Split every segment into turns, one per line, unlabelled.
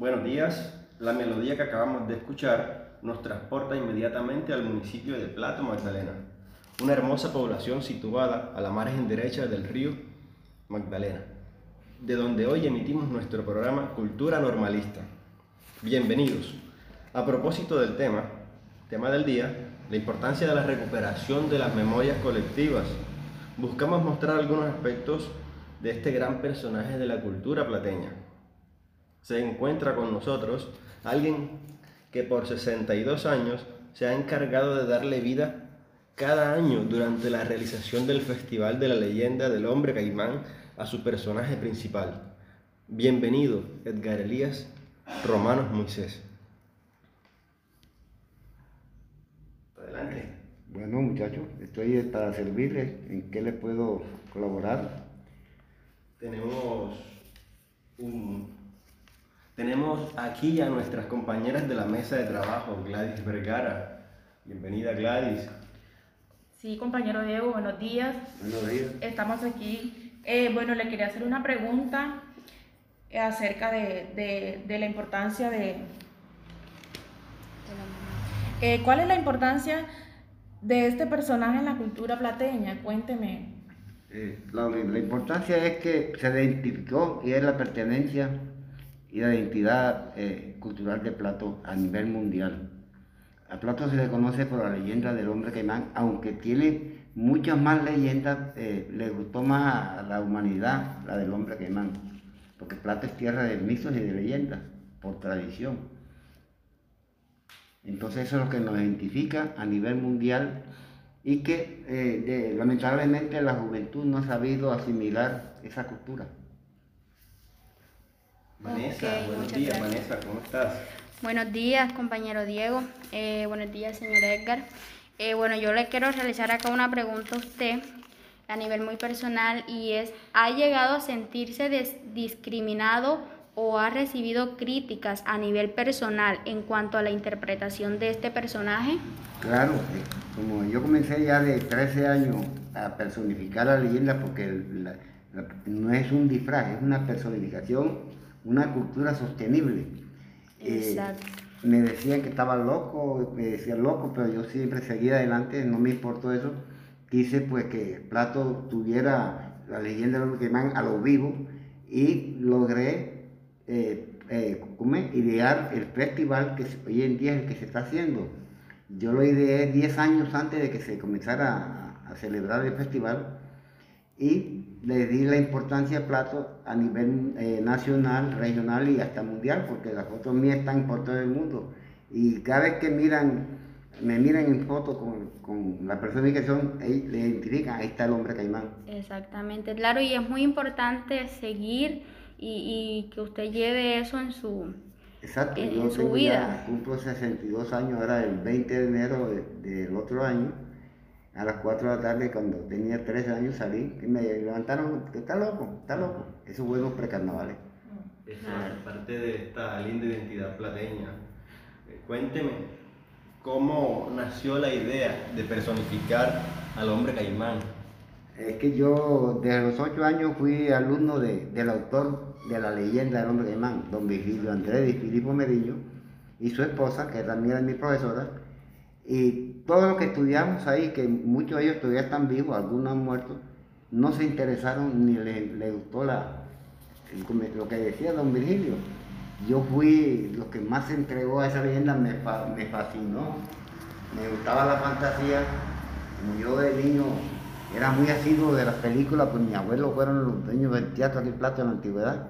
Buenos días. La melodía que acabamos de escuchar nos transporta inmediatamente al municipio de Plato Magdalena, una hermosa población situada a la margen derecha del río Magdalena, de donde hoy emitimos nuestro programa Cultura Normalista. Bienvenidos. A propósito del tema, tema del día, la importancia de la recuperación de las memorias colectivas, buscamos mostrar algunos aspectos de este gran personaje de la cultura plateña. Se encuentra con nosotros alguien que por 62 años se ha encargado de darle vida cada año durante la realización del Festival de la Leyenda del Hombre Caimán a su personaje principal. Bienvenido, Edgar Elías Romanos Moisés. Adelante.
Bueno, muchachos, estoy para servirles. ¿En qué les puedo colaborar?
Tenemos un tenemos aquí a nuestras compañeras de la mesa de trabajo, Gladys Vergara. Bienvenida, Gladys.
Sí, compañero Diego, buenos días.
Buenos días.
Estamos aquí. Eh, bueno, le quería hacer una pregunta acerca de, la importancia de... Eh, ¿Cuál es la importancia de este personaje en la cultura plateña? Cuénteme.
Eh, la, la, importancia es que se identificó y es la pertenencia y la identidad eh, cultural de Plato a nivel mundial. A Plato se le conoce por la leyenda del hombre caimán, aunque tiene muchas más leyendas, eh, le gustó más a la humanidad la del hombre caimán, porque Plato es tierra de mitos y de leyendas, por tradición. Entonces eso es lo que nos identifica a nivel mundial y que eh, lamentablemente la juventud no ha sabido asimilar esa cultura.
Vanessa, buenos días, Vanessa, ¿cómo estás?
Buenos días, compañero Diego. Eh, buenos días, señor Edgar. Eh, bueno, yo le quiero realizar acá una pregunta a usted a nivel muy personal y es, ¿ha llegado a sentirse discriminado o ha recibido críticas a nivel personal en cuanto a la interpretación de este personaje?
Claro, eh, como yo comencé ya de 13 años a personificar la leyenda porque no es un disfraz, es una personificación una cultura sostenible.
Eh,
me decían que estaba loco, me decían loco, pero yo siempre seguía adelante, no me importó eso. Quise pues que Plato tuviera la leyenda de los queman a lo vivo y logré eh, eh, idear el festival que hoy en día es el que se está haciendo. Yo lo ideé 10 años antes de que se comenzara a celebrar el festival y le di la importancia a Plato a nivel eh, nacional, regional y hasta mundial, porque las fotos mías están por todo el mundo. Y cada vez que miran, me miran en foto con, con la personificación, le identifican, ahí está el hombre caimán.
Exactamente, claro, y es muy importante seguir y, y que usted lleve eso en su,
Exacto, yo su vida. cumplo 62 años, ahora el 20 de enero del otro año a las 4 de la tarde, cuando tenía 13 años, salí y me levantaron, está loco, está loco. Eso fue los precarnavales.
Es parte de esta linda identidad plateña. Eh, cuénteme, ¿cómo nació la idea de personificar al hombre caimán?
Es que yo desde los 8 años fui alumno del autor de la leyenda del hombre caimán, don Vigilio Andrés y Filipo Merillo, y su esposa, que también era mi profesora, y todo lo que estudiamos ahí, que muchos de ellos todavía están vivos, algunos han muerto, no se interesaron ni les, gustó la, lo que decía don Virgilio. Yo fui, lo que más se entregó a esa leyenda me, me fascinó, me gustaba la fantasía, como yo de niño era muy asiduo de las películas, pues mi abuelo fueron los dueños del teatro aquí en en la antigüedad.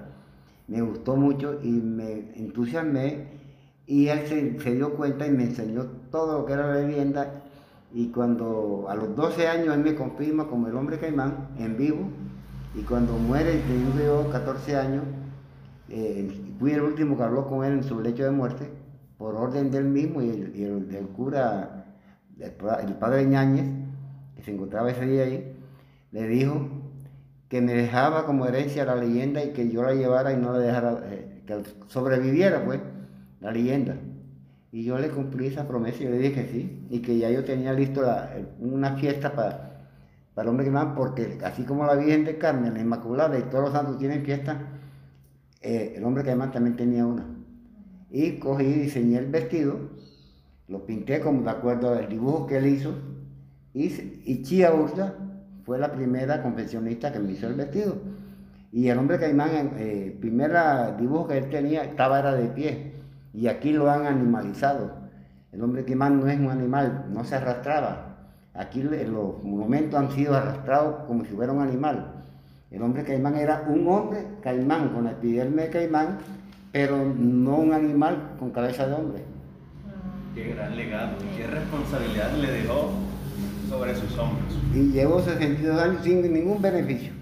Me gustó mucho y me entusiasmé y él se, dio cuenta y me enseñó todo lo que era la leyenda. Y cuando a los 12 años él me confirma como el hombre caimán en vivo. Y cuando muere, teniendo yo 14 años, eh, fui el último que habló con él en su lecho de muerte, por orden del mismo y el, del cura, el, padre Ñáñez, que se encontraba ese día ahí, le dijo que me dejaba como herencia la leyenda y que yo la llevara y no la dejara, eh, que sobreviviera, pues la leyenda. Y yo le cumplí esa promesa y le dije que sí, y que ya yo tenía listo una fiesta para, para el hombre que porque así como la Virgen de Carmen, la Inmaculada y todos los santos tienen fiesta, eh, el hombre que también tenía una. y cogí y diseñé el vestido, lo pinté como de acuerdo al dibujo que él hizo, y, y Chía Ursa fue la primera confeccionista que me hizo el vestido. Y el hombre caimán, el eh, primer dibujo que él tenía, estaba era de pie, y aquí lo han animalizado. El hombre caimán no es un animal, no se arrastraba. Aquí los monumentos han sido arrastrados como si fuera un animal. El hombre caimán era un hombre caimán con el epiderme de caimán, pero no un animal con cabeza de hombre.
Qué gran legado y qué responsabilidad le dejó sobre sus hombros.
Y llevó 62 años sin ningún beneficio.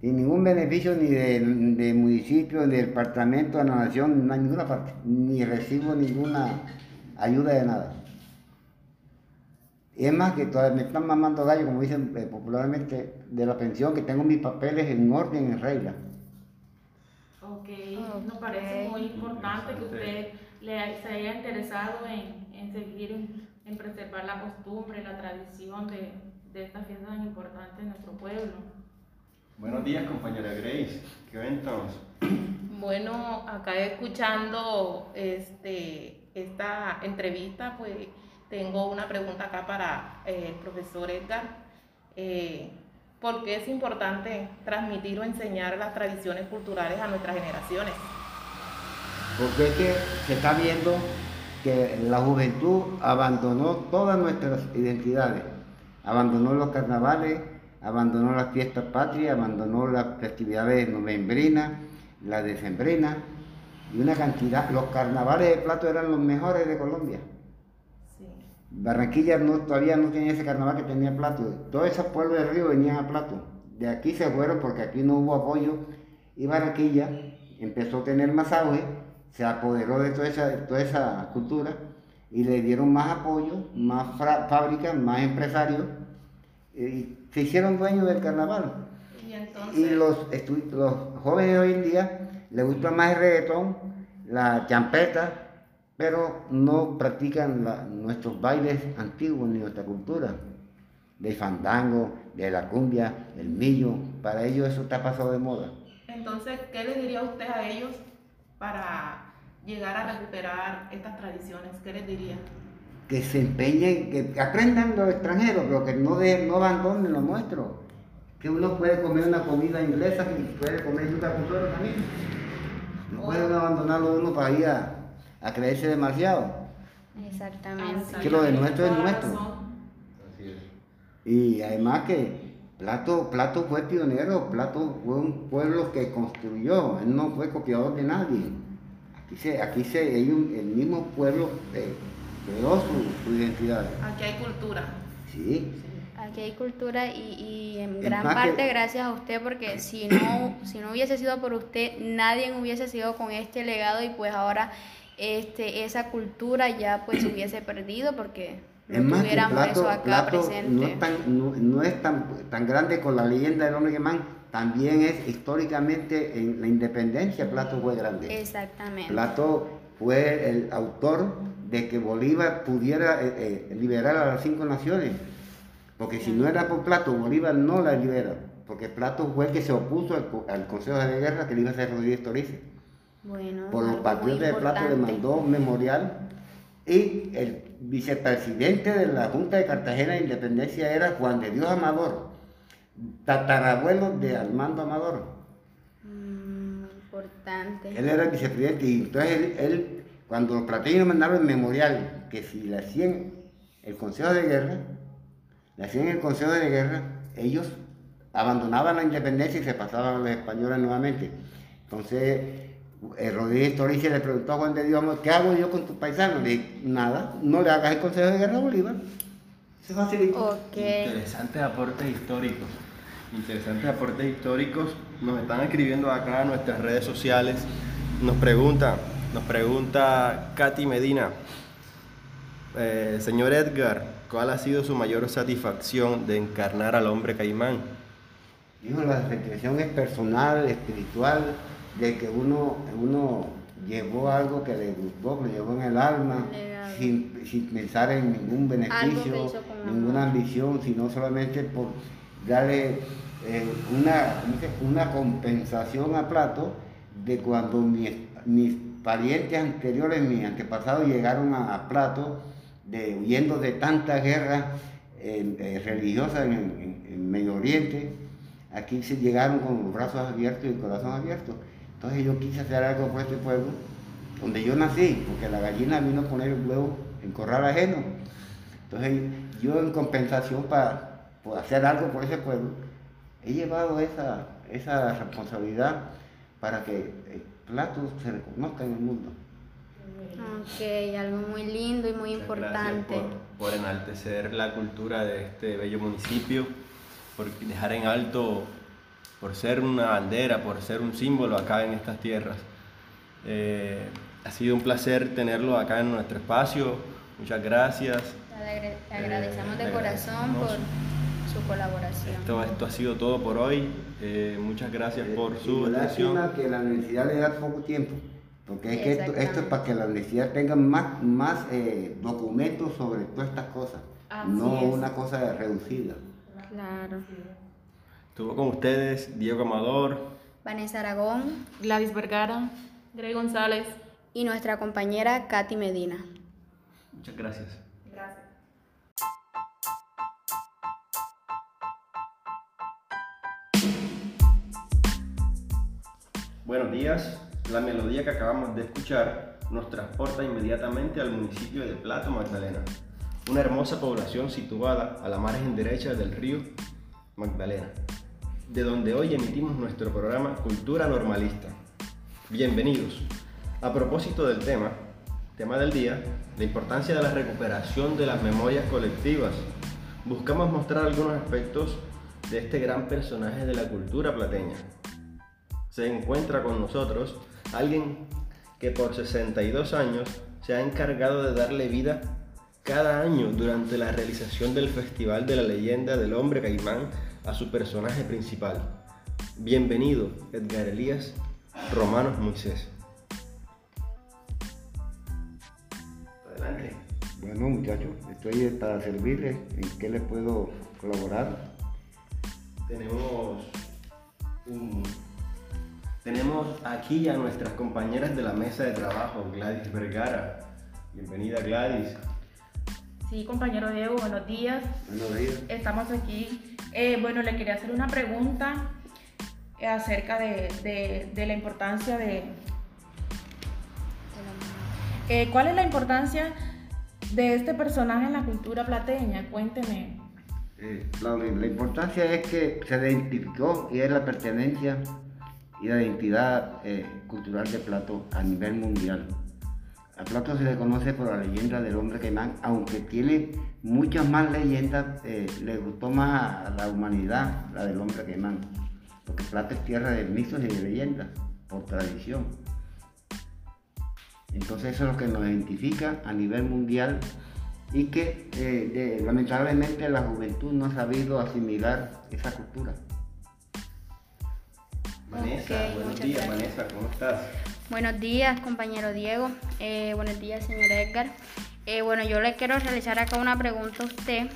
Sin ningún beneficio ni del de municipio, ni del departamento, de la nación, en ninguna parte. Ni recibo ninguna ayuda de nada. Y es más que todavía me están mamando gallo, como dicen eh, popularmente, de la pensión, que tengo mis papeles en orden, en regla.
Ok, nos parece muy importante que usted le, se haya interesado en, en seguir, en, preservar la costumbre, la tradición de, de esta fiesta tan importante en nuestro pueblo.
Buenos días, compañera Grace. ¿Qué cuéntanos?
Bueno, acá escuchando este, esta entrevista, pues tengo una pregunta acá para eh, el profesor Edgar. Eh, ¿Por qué es importante transmitir o enseñar las tradiciones culturales a nuestras generaciones?
Porque es que se está viendo que la juventud abandonó todas nuestras identidades. Abandonó los carnavales, abandonó las fiestas patrias, abandonó las festividades novembrinas, las decembrinas y una cantidad. Los carnavales de plato eran los mejores de Colombia. Barranquilla no, todavía no tenía ese carnaval que tenía Plato. Todos esos pueblos del río venían a Plato. De aquí se fueron porque aquí no hubo apoyo y Barranquilla empezó a tener más auge, se apoderó de toda esa, toda esa cultura y le dieron más apoyo, más fábricas, más empresarios y se hicieron dueños del carnaval. Y, y los, los jóvenes de hoy en día les gusta más el reggaetón, la champeta, pero no practican nuestros bailes antiguos ni nuestra cultura, del fandango, de la cumbia, del millo, para ellos eso está pasado de moda.
Entonces, ¿qué le diría usted a ellos para llegar a recuperar estas tradiciones? ¿Qué les diría?
Que se empeñen, que aprendan los extranjeros, pero que no, de, no abandonen lo nuestro. Que uno puede comer una comida inglesa y puede comer yuca también. No pueden abandonarlo uno para ir a, a creerse demasiado.
Exactamente.
Que lo de nuestro es nuestro. Y además que Plato, Plato fue pionero, Plato fue un pueblo que construyó, él no fue copiador de nadie. Aquí se, aquí se, el mismo pueblo eh, creó su, identidad.
Aquí hay cultura.
Sí.
Aquí hay cultura y, y en gran parte gracias a usted porque si no, si no hubiese sido por usted, nadie hubiese sido con este legado y pues ahora este, esa cultura ya pues se hubiese perdido porque no tuviéramos eso acá presente.
No es, tan, no, es tan, tan, grande con la leyenda del hombre que man, también es históricamente en la independencia Plato fue grande.
Exactamente.
Plato fue el autor de que Bolívar pudiera eh, eh, liberar a las cinco naciones, porque si no era por Plato, Bolívar no la libera, porque Plato fue el que se opuso al, Consejo de Guerra que le iba a hacer Rodríguez Torice por los patriotas de Plato le mandó un memorial. Y el vicepresidente de la Junta de Cartagena de Independencia era Juan de Dios Amador, tatarabuelo de Armando Amador.
Mm, importante.
Él era el vicepresidente y entonces él, cuando los plateños mandaron el memorial, que si le hacían el Consejo de Guerra, le hacían el Consejo de Guerra, ellos abandonaban la independencia y se pasaban a los españoles nuevamente. Entonces, el Rodríguez Torice le preguntó a Juan de Dios, ¿qué hago yo con tus paisanos? Le dije, nada, no le hagas el consejo de guerra a Bolívar. Se facilitó.
Interesantes aportes históricos. Interesantes aportes históricos. Nos están escribiendo acá en nuestras redes sociales. Nos pregunta, nos pregunta Katy Medina. Eh, señor Edgar, ¿cuál ha sido su mayor satisfacción de encarnar al hombre caimán?
Dijo, la satisfacción es personal, espiritual, de que uno, uno llevó algo que le gustó, que le llevó en el alma, sin, sin, pensar en ningún beneficio, ninguna ambición, sino solamente por darle eh, una, una compensación a Plato de cuando mis, parientes anteriores, mis antepasados, llegaron a, Plato, de, huyendo de tantas guerras eh, religiosas en, Medio Oriente, aquí se llegaron con los brazos abiertos y el corazón abierto. Entonces yo quise hacer algo por este pueblo, donde yo nací, porque la gallina vino a poner el huevo en corral ajeno. Entonces yo en compensación para, hacer algo por ese pueblo, he llevado esa, esa responsabilidad para que el plato se reconozca en el mundo.
Ok, algo muy lindo y muy importante.
Por, por, enaltecer la cultura de este bello municipio, por dejar en alto, por ser una bandera, por ser un símbolo acá en estas tierras. Eh, ha sido un placer tenerlo acá en nuestro espacio. Muchas gracias.
Le agradecemos de eh, corazón por su colaboración.
Esto, esto ha sido todo por hoy. Eh, muchas gracias por
eh,
su
atención. que la universidad le da poco tiempo, porque es que esto, esto, es para que la universidad tenga más, más documentos sobre todas estas cosas, no una cosa reducida.
Claro.
Estuvo con ustedes Diego Amador,
Vanessa Aragón,
Gladys Vergara, Grey González
y nuestra compañera Katy Medina.
Muchas gracias. Buenos días. La melodía que acabamos de escuchar nos transporta inmediatamente al municipio de Plato, Magdalena, una hermosa población situada a la margen derecha del río Magdalena, de donde hoy emitimos nuestro programa Cultura Normalista. Bienvenidos. A propósito del tema, tema del día, la importancia de la recuperación de las memorias colectivas, buscamos mostrar algunos aspectos de este gran personaje de la cultura plateña, se encuentra con nosotros alguien que por 62 años se ha encargado de darle vida cada año durante la realización del Festival de la Leyenda del Hombre Caimán a su personaje principal. Bienvenido, Edgar Elías Romanos Moisés.
Adelante. Bueno, muchachos, estoy para servirles. ¿En qué les puedo colaborar?
Tenemos un tenemos aquí a nuestras compañeras de la mesa de trabajo, Gladys Vergara. Bienvenida Gladys.
Sí, compañero Diego, buenos días.
Buenos días.
Estamos aquí. Eh, bueno, le quería hacer una pregunta acerca de, la importancia de... Eh, ¿Cuál es la importancia de este personaje en la cultura plateña? Cuénteme.
Eh, la, la, importancia es que se identificó y es la pertenencia y la identidad eh, cultural de Plato a nivel mundial. A Plato se le conoce por la leyenda del hombre caimán, aunque tiene muchas más leyendas, eh, le gustó más a la humanidad la del hombre caimán, porque Plato es tierra de mitos y de leyendas, por tradición. Entonces eso es lo que nos identifica a nivel mundial y que eh, lamentablemente la juventud no ha sabido asimilar esa cultura.
Vanessa, buenos días, Vanessa, ¿cómo estás?
Buenos días, compañero Diego. Eh, buenos días, señor Edgar. Eh, bueno, yo le quiero realizar acá una pregunta a usted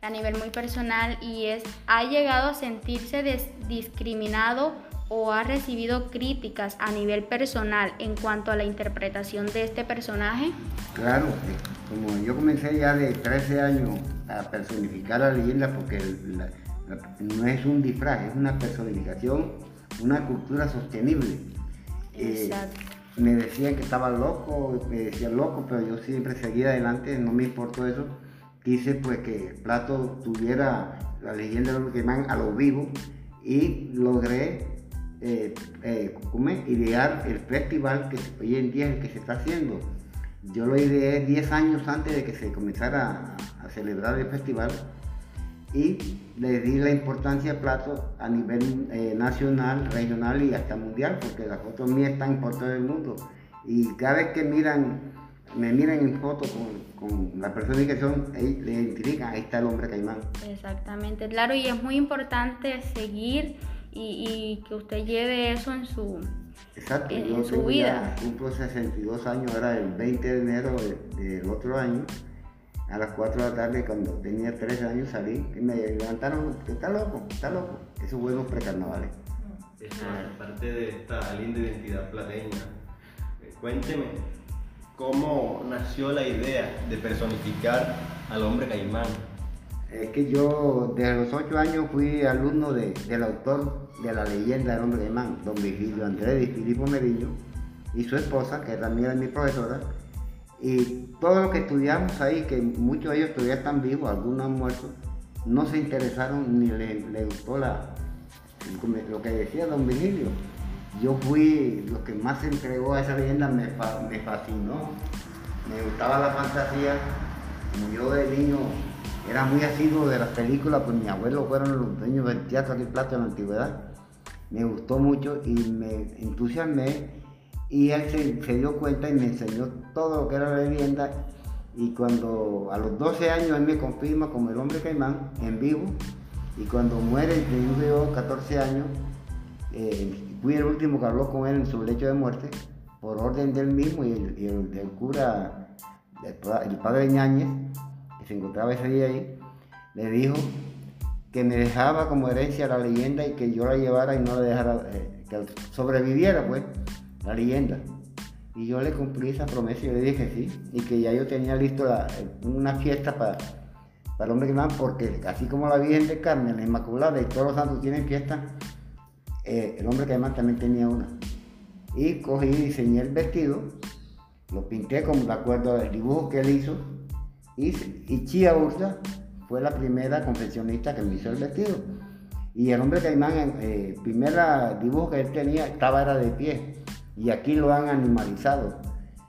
a nivel muy personal y es, ¿ha llegado a sentirse discriminado o ha recibido críticas a nivel personal en cuanto a la interpretación de este personaje?
Claro, como yo comencé ya de 13 años a personificar la leyenda porque no es un disfraz, es una personificación una cultura sostenible. Eh, me decían que estaba loco, me decían loco, pero yo siempre seguía adelante, no me importó eso. Quise pues que Plato tuviera la leyenda de los queman a lo vivo y logré eh, eh, idear el festival que hoy en día es el que se está haciendo. Yo lo ideé 10 años antes de que se comenzara a celebrar el festival y le di la importancia a Plato a nivel eh, nacional, regional y hasta mundial, porque las fotos mías están por todo el mundo. Y cada vez que miran, me miran en foto con, con la personificación, le identifican, ahí está el hombre caimán.
Exactamente, claro, y es muy importante seguir y, y que usted lleve eso en su,
Exacto, yo su vida. cumplo 62 años, ahora el 20 de enero del otro año a las 4 de la tarde, cuando tenía 13 años, salí y me levantaron, está loco, está loco. Esos buenos precarnavales.
Esto es parte de esta linda identidad plateña. Cuénteme, ¿cómo nació la idea de personificar al hombre caimán?
Es que yo desde los ocho años fui alumno de- del autor de la leyenda del hombre caimán, don Virgilio Andrés y Filipo Meriño, y su esposa, que también era mi profesora. Y todos los que estudiamos ahí, que muchos de ellos todavía están vivos, algunos han muerto, no se interesaron ni les le gustó la, lo que decía don Virgilio. Yo fui lo que más se entregó a esa leyenda, me, me fascinó, me gustaba la fantasía. Como yo de niño era muy asiduo de las películas, pues mi abuelo fueron los dueños del teatro aquí Plato en la antigüedad. Me gustó mucho y me entusiasmé y él se, se dio cuenta y me enseñó todo lo que era la leyenda y cuando a los 12 años él me confirma como el hombre caimán en vivo y cuando muere yo 14 años eh, fui el último que habló con él en su lecho de muerte por orden del mismo y el, y cura el, pa- el padre Ñáñez que se encontraba ese día ahí le dijo que me dejaba como herencia la leyenda y que yo la llevara y no la dejara, eh, que sobreviviera pues la leyenda. Y yo le cumplí esa promesa y le dije sí, y que ya yo tenía listo una fiesta para, para el hombre que más, porque así como la Virgen de Carmen, la Inmaculada y todos los santos tienen fiesta, eh, el hombre que más también tenía una. Y cogí y diseñé el vestido, lo pinté como de acuerdo al dibujo que él hizo, y, y Chía Ursa fue la primera confeccionista que me hizo el vestido. Y el hombre caimán, el eh, primer dibujo que él tenía, estaba era de pie. Y aquí lo han animalizado.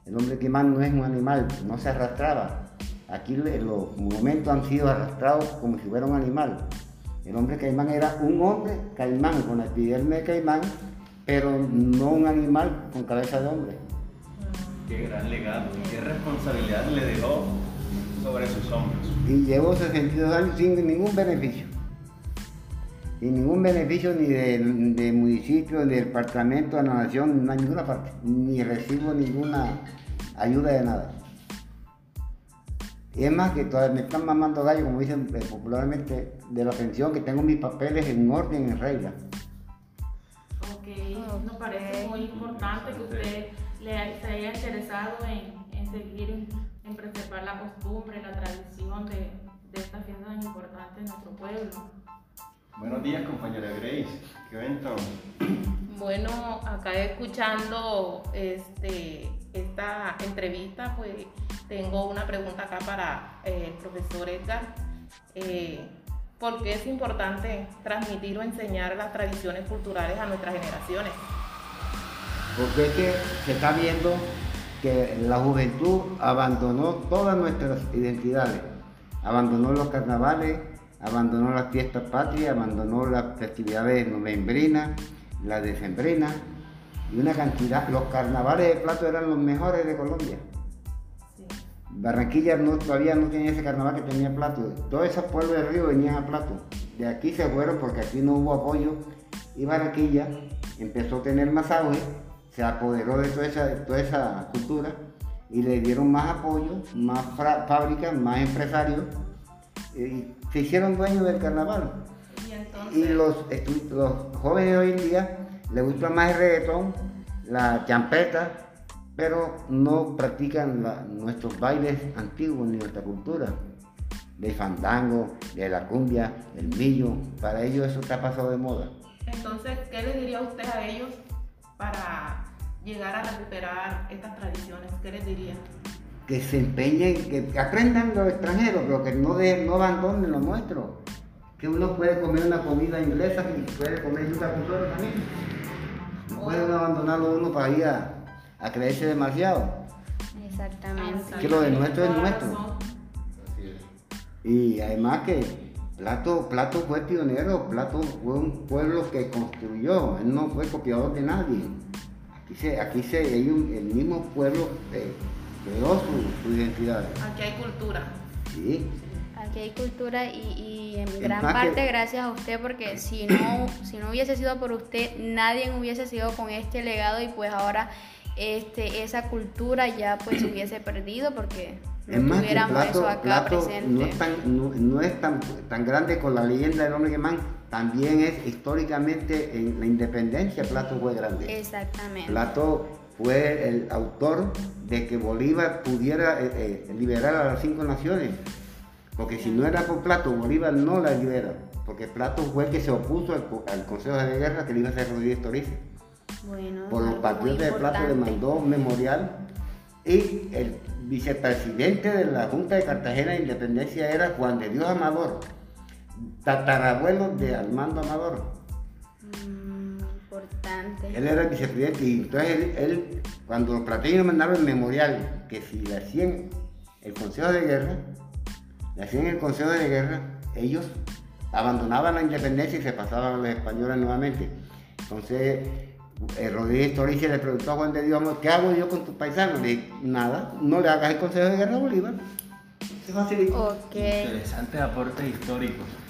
El hombre caimán no es un animal, no se arrastraba. Aquí los monumentos han sido arrastrados como si fuera un animal. El hombre caimán era un hombre caimán con la de caimán, pero no un animal con cabeza de hombre.
Qué gran legado, qué responsabilidad le dejó sobre sus hombros.
y llevo 62 años sin ningún beneficio. Sin ningún beneficio ni de, de municipio, ni del departamento, de la nación, no, ninguna parte. Ni recibo ninguna ayuda de nada. Y es más que todavía me están mamando gallo, como dicen eh, popularmente, de la pensión, que tengo mis papeles en orden, en regla.
Ok, nos parece muy importante que usted le, se haya interesado en, en seguir en, en preservar la costumbre, la tradición de, de esta fiesta tan importante en nuestro pueblo.
Buenos días, compañera Grace. ¿Qué ven, Tom?
Bueno, acá escuchando este, esta entrevista, pues tengo una pregunta acá para eh, el profesor Edgar. Eh, ¿Por qué es importante transmitir o enseñar las tradiciones culturales a nuestras generaciones?
Porque es que se está viendo que la juventud abandonó todas nuestras identidades. Abandonó los carnavales, abandonó las fiestas patrias, abandonó las festividades novembrinas, las decembrinas y una cantidad. Los carnavales de Plato eran los mejores de Colombia.
Sí.
Barranquilla no, todavía no tenía ese carnaval que tenía Plato. Todos esos pueblos del río venían a Plato. De aquí se fueron porque aquí no hubo apoyo y Barranquilla empezó a tener más auge, se apoderó de toda esa, de toda esa cultura y le dieron más apoyo, más fábricas, más empresarios y se hicieron dueños del carnaval.
Y
los, jóvenes de hoy en día les gusta más el reggaetón, la champeta, pero no practican la- nuestros bailes antiguos ni nuestra cultura. Del fandango, de la cumbia, del millo, para ellos eso está pasado de moda.
entonces, ¿qué le diría usted a ellos para llegar a recuperar estas tradiciones? ¿Qué les diría?
Que se empeñen, que aprendan los extranjeros, pero que no, de, no abandonen lo nuestro. Que uno puede comer una comida inglesa y puede comer yuca con solo también. No puede uno abandonarlo uno para ir a, a creerse demasiado.
Exactamente.
Que lo de nuestro es nuestro. Y además que Plato, Plato fue pionero, Plato fue un pueblo que construyó, él no fue copiador de nadie. Aquí se, aquí se, hay un- el mismo pueblo eh, creó su, su identidad.
Aquí hay cultura.
Sí.
Aquí hay cultura y, y en
Es
gran
que-
parte gracias a usted porque si no, si no hubiese sido por usted, nadie hubiese sido con este legado y pues ahora este, esa cultura ya pues se hubiese perdido porque
Es más, que
tuviéramos
Plato,
eso acá
Plato
presente.
no es, tan, no, no es tan, tan grande con la leyenda del hombre Guimán, también es históricamente en la independencia Plato fue grande.
Exactamente.
Plato fue el autor de que Bolívar pudiera eh, eh, liberar a las cinco naciones. Porque si no era por Plato, Bolívar no la libera. Porque Plato fue el que se opuso al, co- al Consejo de Guerra que le iba a hacer Rodríguez.
Bueno,
Por los patriotas de Plato le mandó un memorial. Y el vicepresidente de la Junta de Cartagena de Independencia era Juan de Dios Amador, tatarabuelo de Armando Amador.
Importante.
Él era el vicepresidente y entonces él, él, cuando los plateños mandaron el memorial que si le hacían el Consejo de Guerra, le hacían el Consejo de Guerra, ellos abandonaban la independencia y se pasaban a los españoles nuevamente. Entonces eh, Rodríguez Torice le preguntó a Juan de Dios, ¿qué hago yo con tus paisanos? Le dije, nada, no le hagas el Consejo de Guerra a Bolívar. Se facilitó.
Ok.
Interesantes aportes históricos.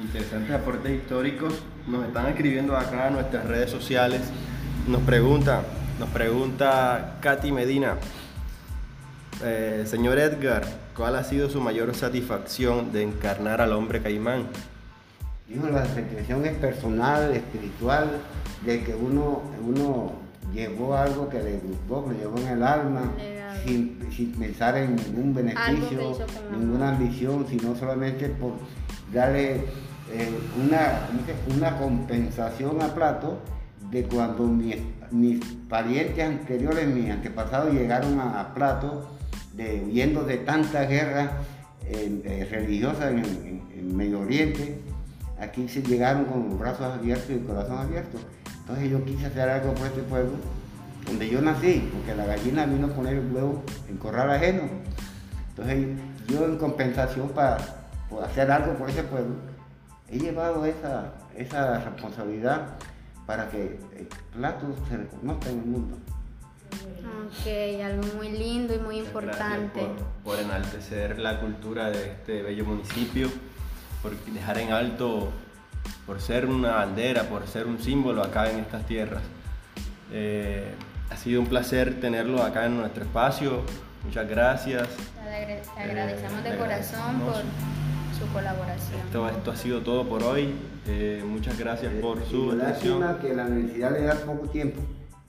Interesantes aportes históricos. Nos están escribiendo acá en nuestras redes sociales. Nos pregunta, nos pregunta Katy Medina. eh, señor Edgar, ¿cuál ha sido su mayor satisfacción de encarnar al hombre caimán?
Dijo, la satisfacción es personal, espiritual, de que uno, uno llevó algo que le gustó, que le llevó en el alma, sin, sin pensar en ningún beneficio, ninguna ambición, sino solamente por darle eh, una, ¿cómo se- una compensación a Plato de cuando mis, mis parientes anteriores, mis antepasados llegaron a, Plato, huyendo de tantas guerras eh, religiosas en, en- Medio Oriente, aquí se llegaron con los brazos abiertos y el corazón abierto. Entonces yo quise hacer algo por este pueblo, donde yo nací, porque la gallina vino a poner el huevo en corral ajeno. Entonces yo en compensación para por hacer algo por ese pueblo, he llevado esa, esa responsabilidad para que el plato se reconozca en el mundo.
Ok, algo muy lindo y muy importante.
Gracias por, por enaltecer la cultura de este bello municipio, por dejar en alto, por ser una bandera, por ser un símbolo acá en estas tierras. Eh, ha sido un placer tenerlo acá en nuestro espacio. Muchas gracias.
Agra- le agradecemos
Eh,
de corazón por su colaboración.
Esto, esto ha sido todo por hoy. Eh, muchas gracias por su
Y
atención.
lástima que la universidad le da poco tiempo,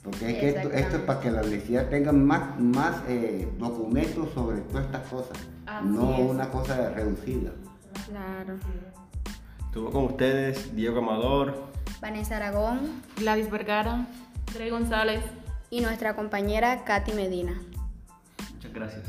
porque es que esto, esto es para que la universidad tenga más, más eh, documentos sobre todas estas cosas,
Así
no
es.
una cosa reducida.
Claro.
Estuvo con ustedes Diego Amador.
Vanessa Aragón
Gladys Vergara.
Grey González.
y nuestra compañera Katy Medina.
Muchas gracias.